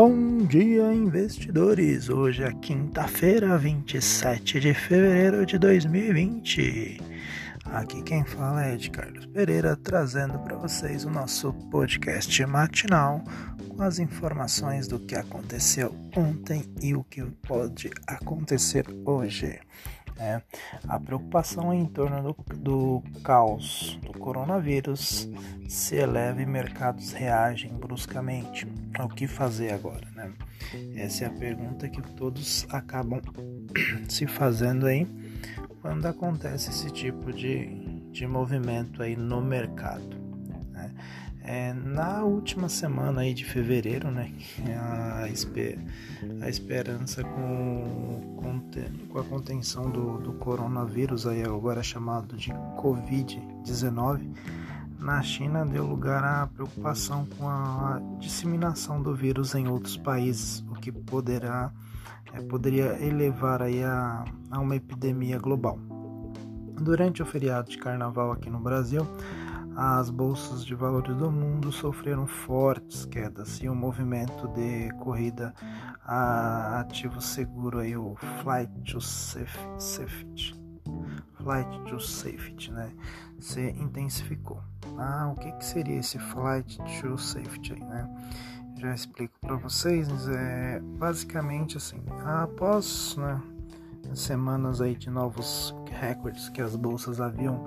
Bom dia, investidores! Hoje é quinta-feira, 27 de fevereiro de 2020. Aqui quem fala é Ed Carlos Pereira, trazendo para vocês o nosso podcast matinal com as informações do que aconteceu ontem e o que pode acontecer hoje. É, a preocupação em torno do, do caos do coronavírus se eleva e mercados reagem bruscamente. O que fazer agora? Né? Essa é a pergunta que todos acabam se fazendo aí quando acontece esse tipo de, de movimento aí no mercado. É, na última semana aí de fevereiro, né, a, esper, a esperança com, com, com a contenção do, do coronavírus, aí agora chamado de Covid-19, na China deu lugar à preocupação com a disseminação do vírus em outros países, o que poderá, é, poderia elevar aí a, a uma epidemia global. Durante o feriado de carnaval aqui no Brasil, as bolsas de valores do mundo sofreram fortes quedas e o um movimento de corrida a ativo seguro aí o flight to safety, flight to safety, né, se intensificou. Ah, o que que seria esse flight to safety aí, né? Já explico para vocês, é basicamente assim, após, né, semanas aí de novos recordes que as bolsas haviam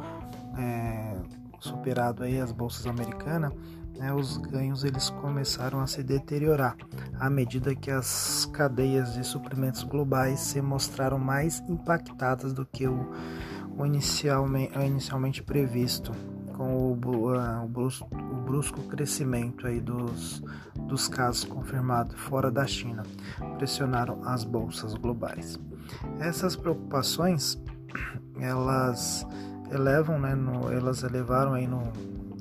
é, superado aí as bolsas americanas, né, os ganhos eles começaram a se deteriorar à medida que as cadeias de suprimentos globais se mostraram mais impactadas do que o, o inicialmente, inicialmente previsto com o, uh, o, brusco, o, brusco, crescimento aí dos, dos casos confirmados fora da China pressionaram as bolsas globais. Essas preocupações elas elevam, né, no, elas elevaram aí no,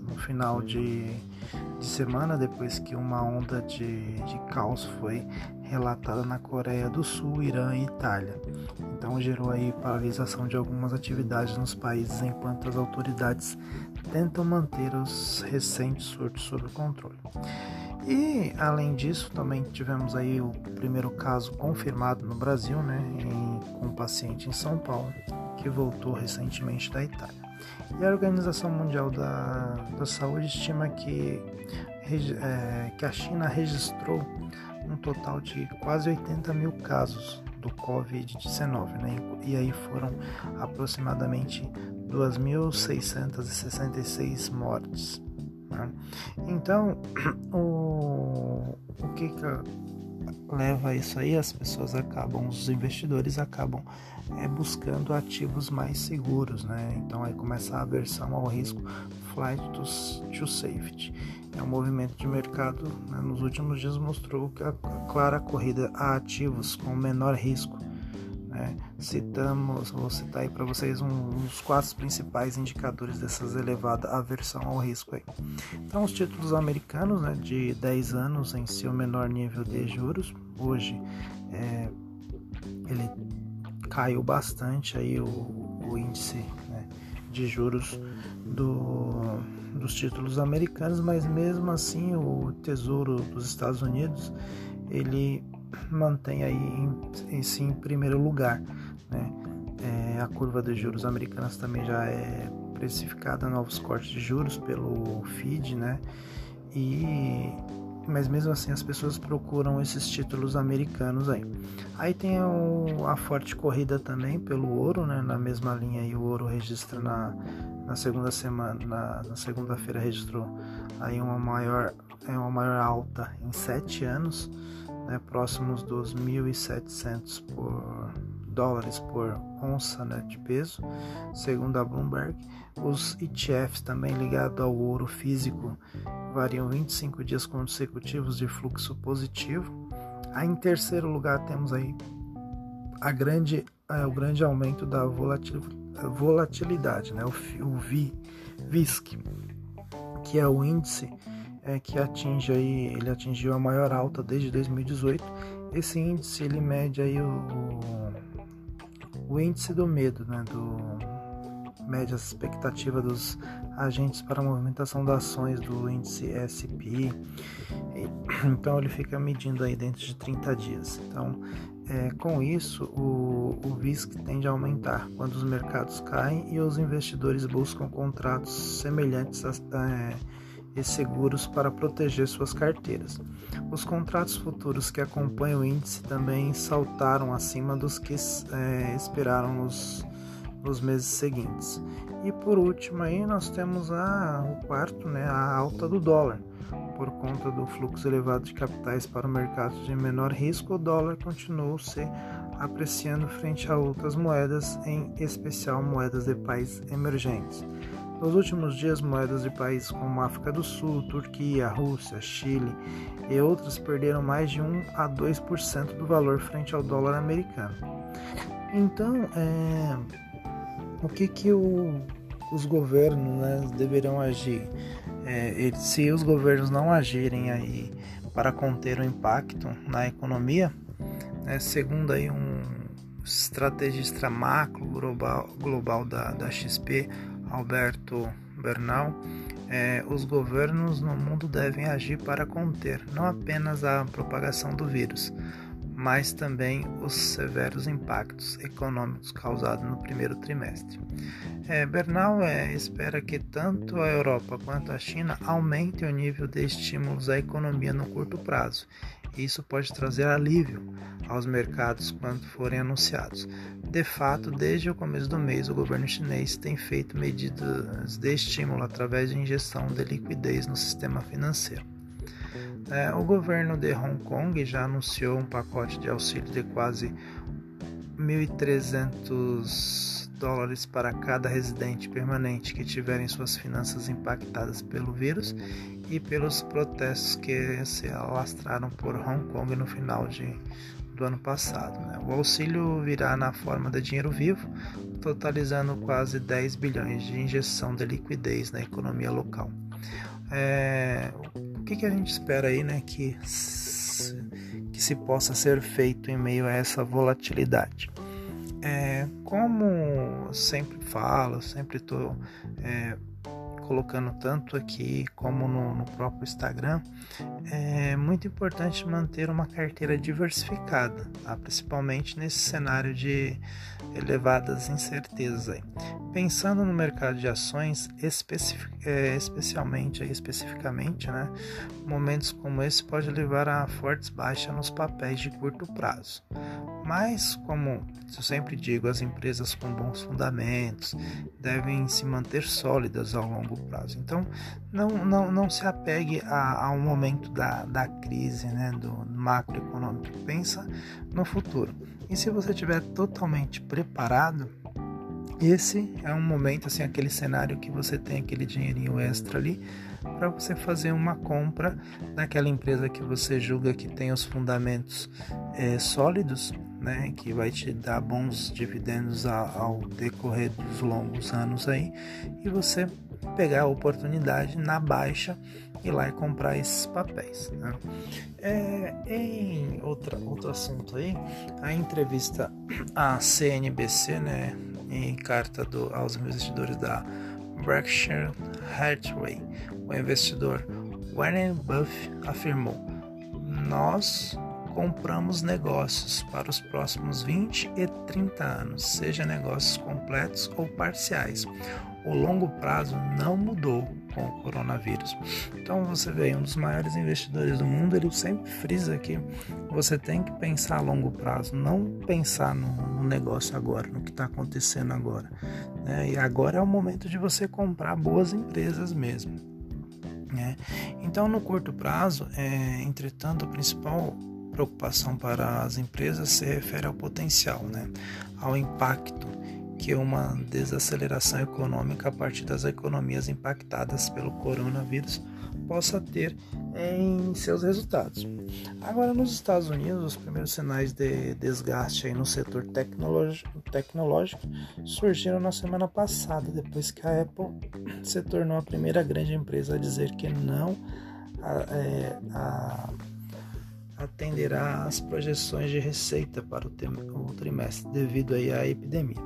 no final de, de, semana, depois que uma onda de, de caos foi relatada na Coreia do Sul, Irã e Itália. Então gerou aí paralisação de algumas atividades nos países enquanto as autoridades tentam manter os recentes surtos sob controle. E além disso, também tivemos aí o primeiro caso confirmado no Brasil, né, em, com um paciente em São Paulo, que voltou recentemente da Itália. E a Organização Mundial da, da Saúde estima que, é, que a China registrou um total de quase 80 mil casos do Covid-19, né? e aí foram aproximadamente 2.666 mortes. Né? Então, o, o que, que leva a isso aí? As pessoas acabam, os investidores acabam é, buscando ativos mais seguros, né? Então aí começa a aversão ao risco flight to, to safety. É um movimento de mercado né, nos últimos dias mostrou que a clara corrida a ativos com menor risco né? Citamos, vou citar aí para vocês um, dos quatro principais indicadores dessas elevada aversão ao risco aí. Então, os títulos americanos né, de 10 anos em seu menor nível de juros, hoje é, ele caiu bastante aí o, o índice né, de juros do, dos títulos americanos, mas mesmo assim o Tesouro dos Estados Unidos ele mantém aí em, em em primeiro lugar. Né? É, a curva de juros americanas também já é precificada novos cortes de juros pelo FID, né? E mas mesmo assim as pessoas procuram esses títulos americanos aí. Aí tem o, a forte corrida também pelo ouro, né? Na mesma linha aí o ouro registra na, na segunda semana, na, na segunda-feira registrou aí uma maior é uma maior alta em sete anos né, próximos dos 1.700 por dólares por onça né, de peso, segundo a Bloomberg. Os ETFs também ligados ao ouro físico variam 25 dias consecutivos de fluxo positivo. Aí, em terceiro lugar temos aí a grande, é, o grande aumento da volatilidade, né, o, o VISC, que é o índice é, que atinge aí, ele atingiu a maior alta desde 2018. Esse índice ele mede aí o, o índice do medo, né, do mede a expectativa dos agentes para a movimentação das ações do índice S&P. Então ele fica medindo aí dentro de 30 dias. Então, é, com isso, o, o VISC tende a aumentar quando os mercados caem e os investidores buscam contratos semelhantes a, a e seguros para proteger suas carteiras. Os contratos futuros que acompanham o índice também saltaram acima dos que é, esperaram nos, nos meses seguintes. E por último aí nós temos a, o quarto, né, a alta do dólar. Por conta do fluxo elevado de capitais para o mercado de menor risco, o dólar continuou se apreciando frente a outras moedas, em especial moedas de países emergentes. Nos últimos dias, moedas de países como África do Sul, Turquia, Rússia, Chile e outros perderam mais de 1 a 2% do valor frente ao dólar americano. Então, é, o que, que o, os governos né, deverão agir? É, se os governos não agirem aí para conter o impacto na economia, né, segundo aí um estrategista macro global, global da, da XP, Alberto Bernal, é, os governos no mundo devem agir para conter não apenas a propagação do vírus, mas também os severos impactos econômicos causados no primeiro trimestre. É, Bernal é, espera que tanto a Europa quanto a China aumentem o nível de estímulos à economia no curto prazo. Isso pode trazer alívio aos mercados quando forem anunciados. De fato, desde o começo do mês, o governo chinês tem feito medidas de estímulo através de injeção de liquidez no sistema financeiro. É, o governo de Hong Kong já anunciou um pacote de auxílio de quase 1.300 dólares para cada residente permanente que tiverem suas finanças impactadas pelo vírus e pelos protestos que se alastraram por Hong Kong no final de, do ano passado. Né? O auxílio virá na forma de dinheiro vivo, totalizando quase 10 bilhões de injeção de liquidez na economia local. É, que, que, a gente espera aí, né, que que se possa ser feito em meio a essa volatilidade? É, como sempre falo, sempre estou é, colocando tanto aqui como no, no, próprio Instagram, é muito importante manter uma carteira diversificada, tá? principalmente nesse cenário de elevadas incertezas. Aí. Pensando no mercado de ações, é, especialmente, especificamente, né, momentos como esse pode levar a fortes baixas nos papéis de curto prazo. Mas, como eu sempre digo, as empresas com bons fundamentos devem se manter sólidas ao longo prazo. Então, não, não, não se apegue a um momento da, da crise, né, do macroeconômico. Pensa no futuro. E se você estiver totalmente preparado, esse é um momento, assim, aquele cenário que você tem aquele dinheirinho extra ali para você fazer uma compra naquela empresa que você julga que tem os fundamentos é, sólidos, né, que vai te dar bons dividendos ao decorrer dos longos anos aí, e você pegar a oportunidade na baixa ir lá e comprar esses papéis. Né? É, em outra, outro assunto aí, a entrevista à CNBC, né, em carta do, aos investidores da Berkshire Hathaway, o investidor Warren Buffett afirmou: Nós compramos negócios para os próximos 20 e 30 anos, seja negócios completos ou parciais. O longo prazo não mudou com o coronavírus. Então você vê, um dos maiores investidores do mundo, ele sempre frisa que você tem que pensar a longo prazo, não pensar no, no negócio agora, no que está acontecendo agora. Né? E agora é o momento de você comprar boas empresas mesmo. Né? Então, no curto prazo, é, entretanto, a principal preocupação para as empresas se refere ao potencial, né? ao impacto que uma desaceleração econômica a partir das economias impactadas pelo coronavírus possa ter em seus resultados. Agora, nos Estados Unidos, os primeiros sinais de desgaste no setor tecnológico surgiram na semana passada, depois que a Apple se tornou a primeira grande empresa a dizer que não a, é, a, atenderá às projeções de receita para o, trimestre devido à epidemia.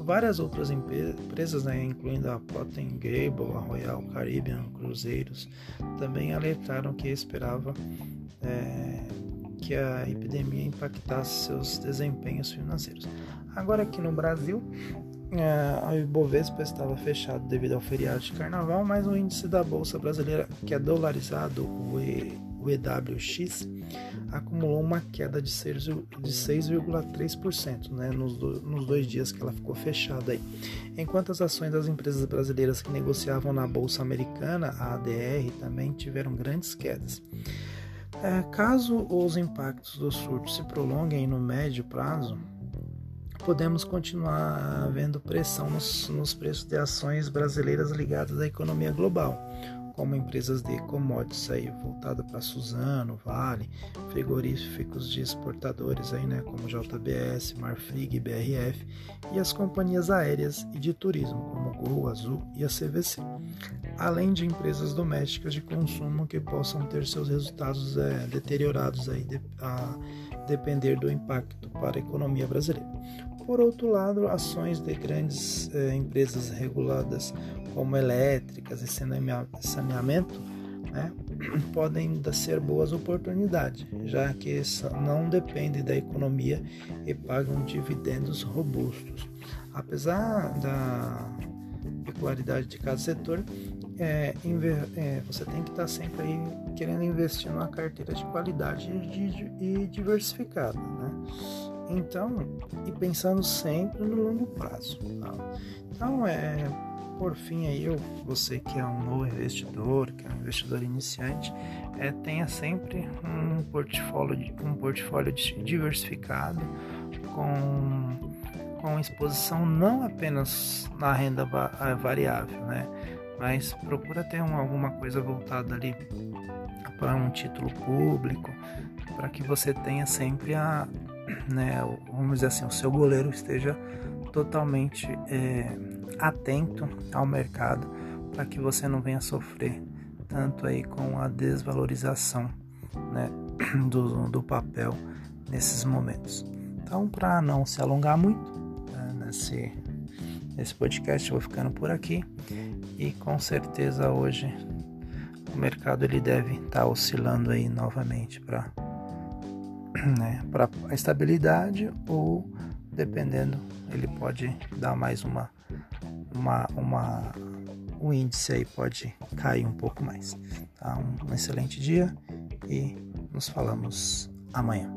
Várias outras empresas, né, incluindo a Procter Gamble, a Royal Caribbean Cruzeiros, também alertaram que esperava é, que a epidemia impactasse seus desempenhos financeiros. Agora aqui no Brasil, é, a Ibovespa estava fechado devido ao feriado de carnaval, mas o índice da Bolsa Brasileira, que é dolarizado, o EWX, acumulou uma queda de 6,3% né, nos, do, nos dois dias que ela ficou fechada. Aí. Enquanto as ações das empresas brasileiras que negociavam na Bolsa Americana, a ADR, também tiveram grandes quedas. É, caso os impactos do surto se prolonguem no médio prazo, podemos continuar vendo pressão nos, nos preços de ações brasileiras ligadas à economia global, como empresas de commodities aí voltada para Suzano, Vale, frigoríficos de exportadores aí, né, como JBS, Marfrig, BRF e as companhias aéreas e de turismo como Gol, Azul e a CVC, além de empresas domésticas de consumo que possam ter seus resultados é, deteriorados aí de, a depender do impacto para a economia brasileira. Por outro lado, ações de grandes eh, empresas reguladas como elétricas e saneamento né, podem ser boas oportunidades, já que não dependem da economia e pagam dividendos robustos. Apesar da peculiaridade de cada setor, é, é, você tem que estar sempre aí querendo investir numa carteira de qualidade e, e diversificada, né? Então, e pensando sempre no longo prazo. Tá? Então, é, por fim aí, eu, você que é um novo investidor, que é um investidor iniciante, é, tenha sempre um portfólio, um portfólio diversificado com, com exposição não apenas na renda variável, né? Mas procura ter um, alguma coisa voltada ali para um título público, para que você tenha sempre a, né, vamos dizer assim, o seu goleiro esteja totalmente é, atento ao mercado para que você não venha sofrer tanto aí com a desvalorização né, do, do papel nesses momentos. Então, para não se alongar muito né, nesse, nesse podcast, eu vou ficando por aqui e com certeza hoje o mercado ele deve estar tá oscilando aí novamente para né, estabilidade ou dependendo ele pode dar mais uma uma uma o índice aí pode cair um pouco mais tá? Um, um excelente dia e nos falamos amanhã